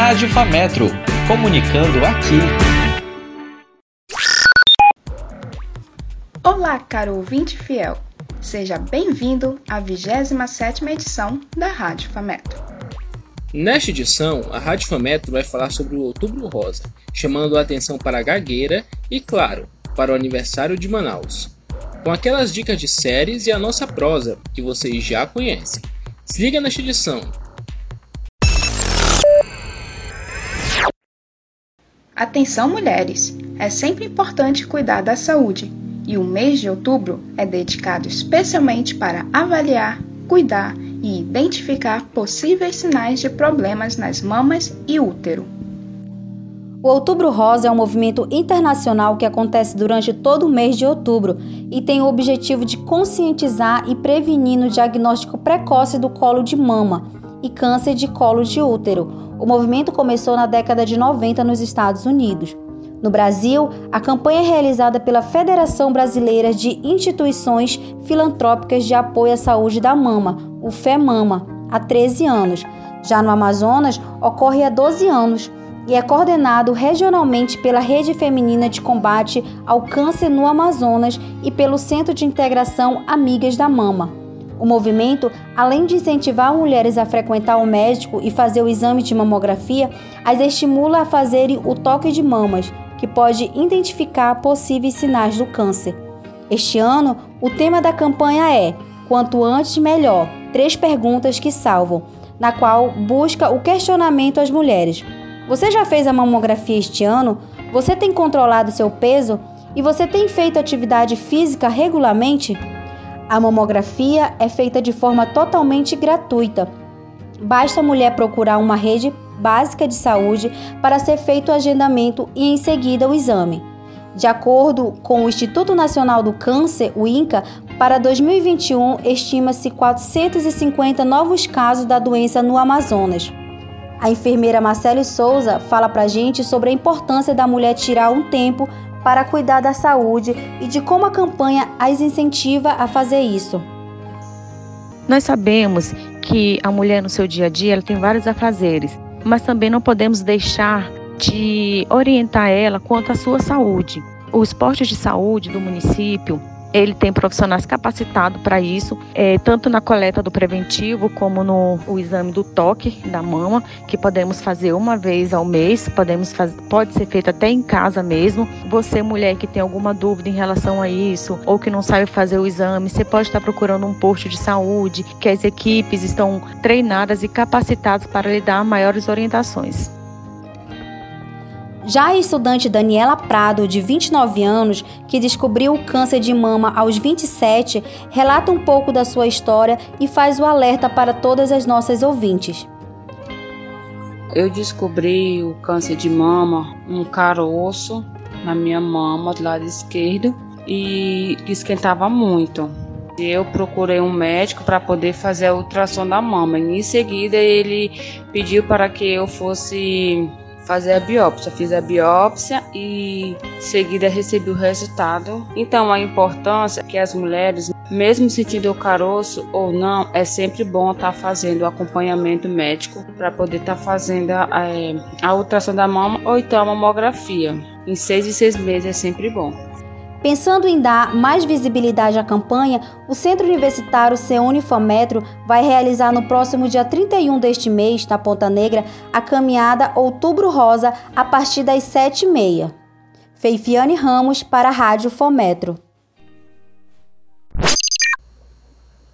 Rádio Fametro, comunicando aqui. Olá, caro ouvinte fiel. Seja bem-vindo à 27ª edição da Rádio Fametro. Nesta edição, a Rádio Fametro vai falar sobre o Outubro Rosa, chamando a atenção para a gagueira e, claro, para o aniversário de Manaus. Com aquelas dicas de séries e a nossa prosa, que vocês já conhecem. Se liga nesta edição, Atenção, mulheres! É sempre importante cuidar da saúde e o mês de outubro é dedicado especialmente para avaliar, cuidar e identificar possíveis sinais de problemas nas mamas e útero. O Outubro Rosa é um movimento internacional que acontece durante todo o mês de outubro e tem o objetivo de conscientizar e prevenir no diagnóstico precoce do colo de mama e câncer de colo de útero, o movimento começou na década de 90 nos Estados Unidos. No Brasil, a campanha é realizada pela Federação Brasileira de Instituições Filantrópicas de Apoio à Saúde da Mama, o FEMAMA, há 13 anos. Já no Amazonas, ocorre há 12 anos e é coordenado regionalmente pela Rede Feminina de Combate ao Câncer no Amazonas e pelo Centro de Integração Amigas da Mama. O movimento, além de incentivar mulheres a frequentar o médico e fazer o exame de mamografia, as estimula a fazerem o toque de mamas, que pode identificar possíveis sinais do câncer. Este ano, o tema da campanha é Quanto antes, melhor três perguntas que salvam, na qual busca o questionamento às mulheres. Você já fez a mamografia este ano? Você tem controlado seu peso? E você tem feito atividade física regularmente? A mamografia é feita de forma totalmente gratuita. Basta a mulher procurar uma rede básica de saúde para ser feito o agendamento e em seguida o exame. De acordo com o Instituto Nacional do Câncer, o INCA, para 2021 estima-se 450 novos casos da doença no Amazonas. A enfermeira Marcele Souza fala para gente sobre a importância da mulher tirar um tempo para cuidar da saúde e de como a campanha as incentiva a fazer isso. Nós sabemos que a mulher no seu dia a dia ela tem vários afazeres, mas também não podemos deixar de orientar ela quanto à sua saúde. O esporte de saúde do município ele tem profissionais capacitados para isso, é, tanto na coleta do preventivo como no o exame do toque da mama, que podemos fazer uma vez ao mês, podemos pode ser feito até em casa mesmo. Você, mulher que tem alguma dúvida em relação a isso, ou que não sabe fazer o exame, você pode estar procurando um posto de saúde, que as equipes estão treinadas e capacitadas para lhe dar maiores orientações. Já a estudante Daniela Prado, de 29 anos, que descobriu o câncer de mama aos 27, relata um pouco da sua história e faz o alerta para todas as nossas ouvintes. Eu descobri o câncer de mama, um caroço na minha mama do lado esquerdo e esquentava muito. Eu procurei um médico para poder fazer a ultrassom da mama. E em seguida ele pediu para que eu fosse fazer a biópsia. Fiz a biópsia e em seguida recebi o resultado. Então a importância é que as mulheres, mesmo sentindo o caroço ou não, é sempre bom estar tá fazendo o acompanhamento médico para poder estar tá fazendo a, é, a ultrassom da mama ou então a mamografia. Em seis e seis meses é sempre bom. Pensando em dar mais visibilidade à campanha, o Centro Universitário Seune Fometro vai realizar no próximo dia 31 deste mês, na Ponta Negra, a caminhada Outubro Rosa a partir das 7h30. Feifiane Ramos para a Rádio Fometro.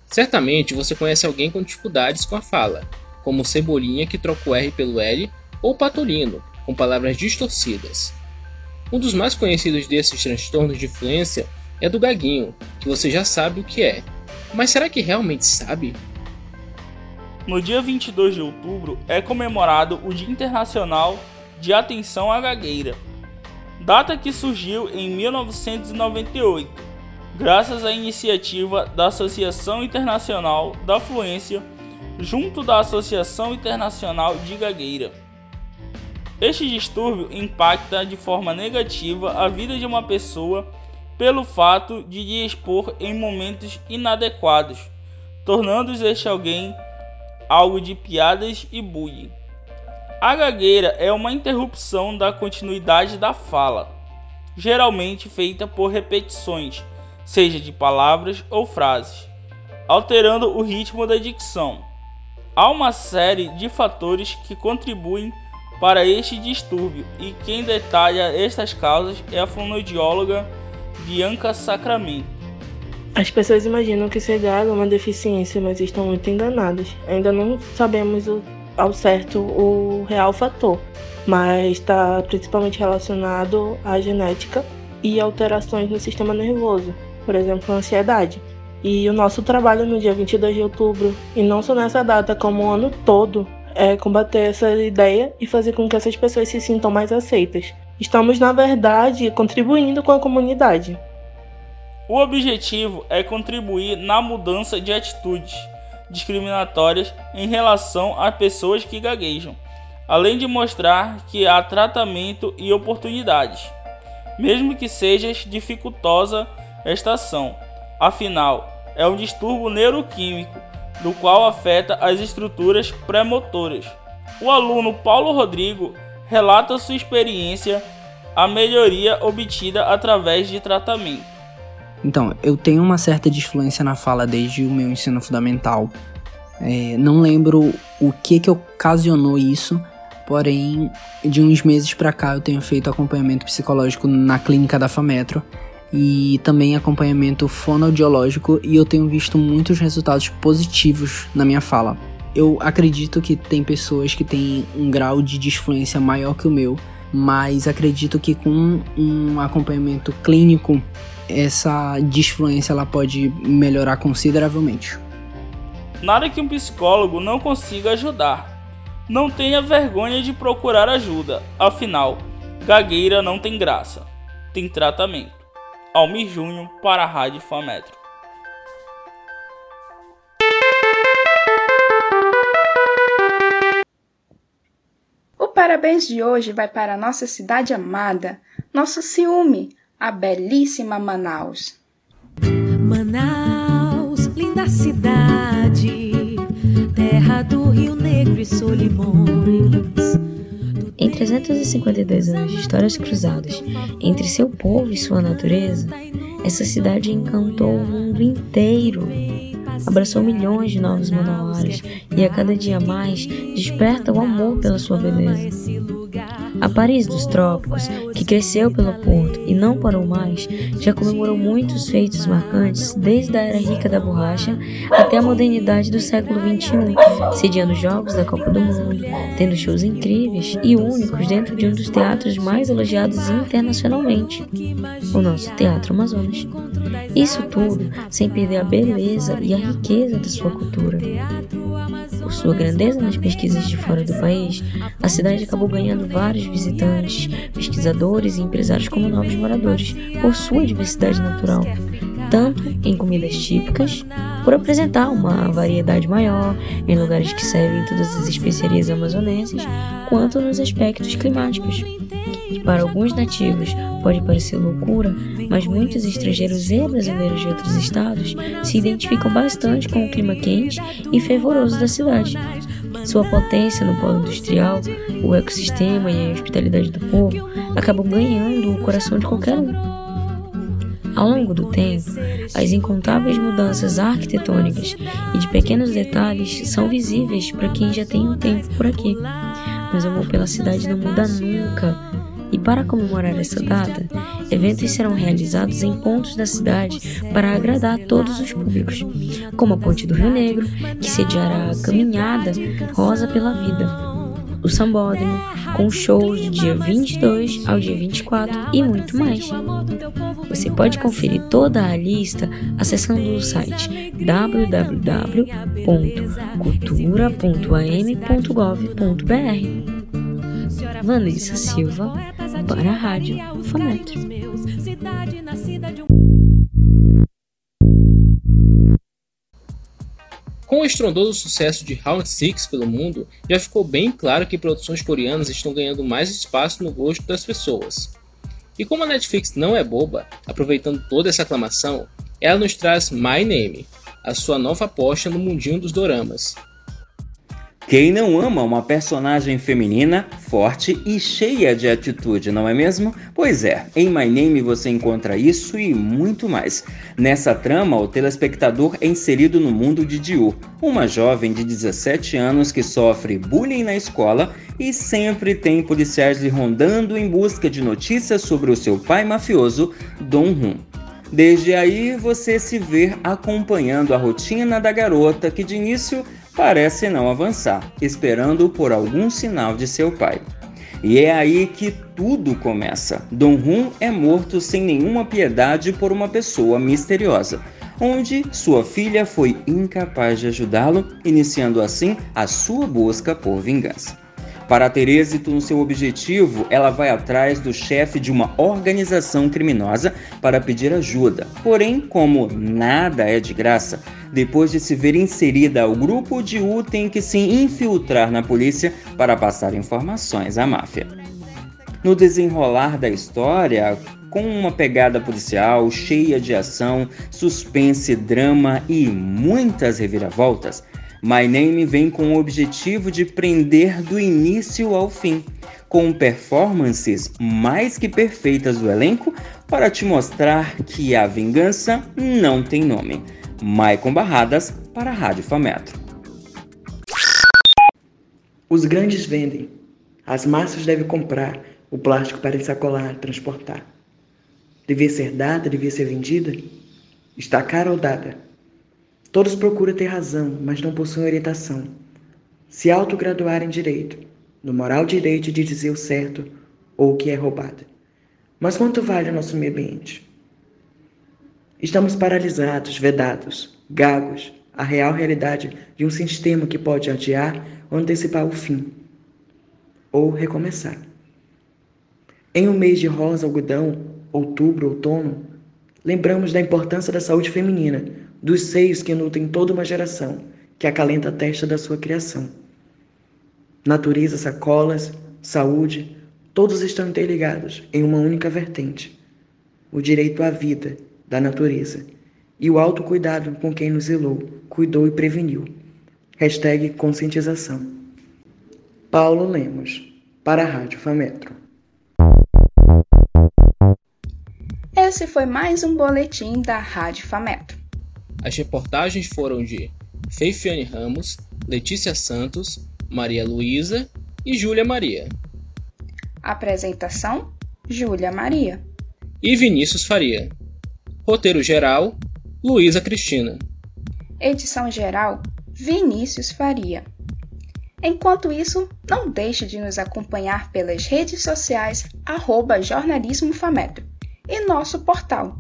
Certamente você conhece alguém com dificuldades com a fala, como Cebolinha que troca o R pelo L ou Patolino, com palavras distorcidas. Um dos mais conhecidos desses transtornos de fluência é do gaguinho, que você já sabe o que é. Mas será que realmente sabe? No dia 22 de outubro é comemorado o Dia Internacional de Atenção à Gagueira, data que surgiu em 1998, graças à iniciativa da Associação Internacional da Fluência, junto da Associação Internacional de Gagueira. Este distúrbio impacta de forma negativa a vida de uma pessoa pelo fato de lhe expor em momentos inadequados, tornando este alguém algo de piadas e bullying. A gagueira é uma interrupção da continuidade da fala, geralmente feita por repetições, seja de palavras ou frases, alterando o ritmo da dicção. Há uma série de fatores que contribuem para este distúrbio e quem detalha estas causas é a fonoaudióloga Bianca Sacramento. As pessoas imaginam que gago é uma deficiência, mas estão muito enganadas. Ainda não sabemos o, ao certo o real fator, mas está principalmente relacionado à genética e alterações no sistema nervoso, por exemplo, a ansiedade. E o nosso trabalho no dia 22 de outubro, e não só nessa data, como o ano todo, é combater essa ideia e fazer com que essas pessoas se sintam mais aceitas. Estamos, na verdade, contribuindo com a comunidade. O objetivo é contribuir na mudança de atitudes discriminatórias em relação a pessoas que gaguejam, além de mostrar que há tratamento e oportunidades, mesmo que seja dificultosa esta ação. Afinal, é um distúrbio neuroquímico do qual afeta as estruturas pré-motoras. O aluno Paulo Rodrigo relata sua experiência, a melhoria obtida através de tratamento. Então, eu tenho uma certa disfluência na fala desde o meu ensino fundamental. É, não lembro o que que ocasionou isso, porém, de uns meses para cá eu tenho feito acompanhamento psicológico na clínica da Fametro e também acompanhamento fonoaudiológico e eu tenho visto muitos resultados positivos na minha fala. Eu acredito que tem pessoas que têm um grau de disfluência maior que o meu, mas acredito que com um acompanhamento clínico essa disfluência ela pode melhorar consideravelmente. Nada que um psicólogo não consiga ajudar. Não tenha vergonha de procurar ajuda, afinal, gagueira não tem graça, tem tratamento. Almir Júnior para a Rádio Fametro. O parabéns de hoje vai para a nossa cidade amada, nosso ciúme, a belíssima Manaus. Manaus, linda cidade, terra do Rio Negro e Solimões. Em 352 anos de histórias cruzadas entre seu povo e sua natureza, essa cidade encantou o mundo inteiro. Abraçou milhões de novos manauaras e a cada dia mais desperta o amor pela sua beleza. A Paris dos Trópicos, que cresceu pelo porto e não parou mais, já comemorou muitos feitos marcantes desde a era rica da borracha até a modernidade do século XXI, sediando jogos da Copa do Mundo, tendo shows incríveis e únicos dentro de um dos teatros mais elogiados internacionalmente, o nosso Teatro Amazonas. Isso tudo sem perder a beleza e a riqueza da sua cultura. Por sua grandeza nas pesquisas de fora do país, a cidade acabou ganhando vários visitantes, pesquisadores e empresários como novos moradores, por sua diversidade natural, tanto em comidas típicas, por apresentar uma variedade maior em lugares que servem todas as especiarias amazonenses, quanto nos aspectos climáticos. Para alguns nativos pode parecer loucura, mas muitos estrangeiros e brasileiros de outros estados se identificam bastante com o clima quente e fervoroso da cidade. Sua potência no polo industrial, o ecossistema e a hospitalidade do povo acabam ganhando o coração de qualquer um. Ao longo do tempo, as incontáveis mudanças arquitetônicas e de pequenos detalhes são visíveis para quem já tem um tempo por aqui. Mas o amor pela cidade não muda nunca para comemorar essa data, eventos serão realizados em pontos da cidade para agradar todos os públicos, como a Ponte do Rio Negro, que sediará a caminhada Rosa pela Vida, o Sambódromo, com shows do dia 22 ao dia 24 e muito mais. Você pode conferir toda a lista acessando o site www.cultura.am.gov.br. Vanessa Silva para a Rádio. Com o estrondoso sucesso de Round 6 pelo mundo, já ficou bem claro que produções coreanas estão ganhando mais espaço no gosto das pessoas. E como a Netflix não é boba, aproveitando toda essa aclamação, ela nos traz My Name, a sua nova aposta no mundinho dos doramas. Quem não ama uma personagem feminina, forte e cheia de atitude, não é mesmo? Pois é, em My Name você encontra isso e muito mais. Nessa trama, o telespectador é inserido no mundo de Diu, uma jovem de 17 anos que sofre bullying na escola e sempre tem policiais lhe rondando em busca de notícias sobre o seu pai mafioso, Dong Hun. Desde aí você se vê acompanhando a rotina da garota que de início parece não avançar, esperando por algum sinal de seu pai. E é aí que tudo começa. Dong Hun é morto sem nenhuma piedade por uma pessoa misteriosa, onde sua filha foi incapaz de ajudá-lo, iniciando assim a sua busca por vingança. Para ter êxito no seu objetivo, ela vai atrás do chefe de uma organização criminosa para pedir ajuda. Porém, como nada é de graça, depois de se ver inserida, o grupo de U tem que se infiltrar na polícia para passar informações à máfia. No desenrolar da história, com uma pegada policial cheia de ação, suspense, drama e muitas reviravoltas, My Name vem com o objetivo de prender do início ao fim, com performances mais que perfeitas do elenco para te mostrar que a vingança não tem nome. Maicon Barradas para a Rádio Fametro. Os grandes vendem, as massas devem comprar o plástico para sacolar, transportar. Devia ser dada, devia ser vendida? Está cara ou dada? Todos procuram ter razão, mas não possuem orientação. Se autograduar em direito, no moral direito de dizer o certo ou o que é roubado. Mas quanto vale o nosso meio ambiente? Estamos paralisados, vedados, gagos, à real realidade de um sistema que pode adiar ou antecipar o fim, ou recomeçar. Em um mês de rosa, algodão, outubro, outono, lembramos da importância da saúde feminina dos seios que nutrem toda uma geração, que acalenta a testa da sua criação. Natureza, sacolas, saúde, todos estão interligados em uma única vertente: o direito à vida da natureza e o autocuidado com quem nos zelou, cuidou e preveniu. Hashtag conscientização. Paulo Lemos, para a Rádio Fametro. Esse foi mais um boletim da Rádio Fametro. As reportagens foram de Feifiane Ramos, Letícia Santos, Maria Luísa e Júlia Maria. Apresentação: Júlia Maria. E Vinícius Faria. Roteiro geral: Luísa Cristina. Edição geral: Vinícius Faria. Enquanto isso, não deixe de nos acompanhar pelas redes sociais arroba Jornalismo Fametro e nosso portal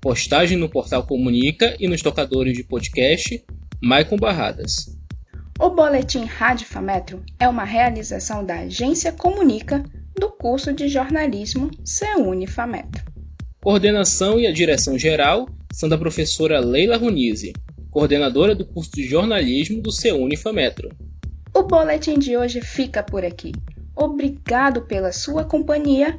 Postagem no portal Comunica e nos tocadores de podcast Maicon Barradas. O Boletim Rádio Fametro é uma realização da Agência Comunica do curso de jornalismo CEUNI Fametro. Coordenação e a direção geral são da professora Leila Runise, coordenadora do curso de jornalismo do CEUNI Fametro. O boletim de hoje fica por aqui. Obrigado pela sua companhia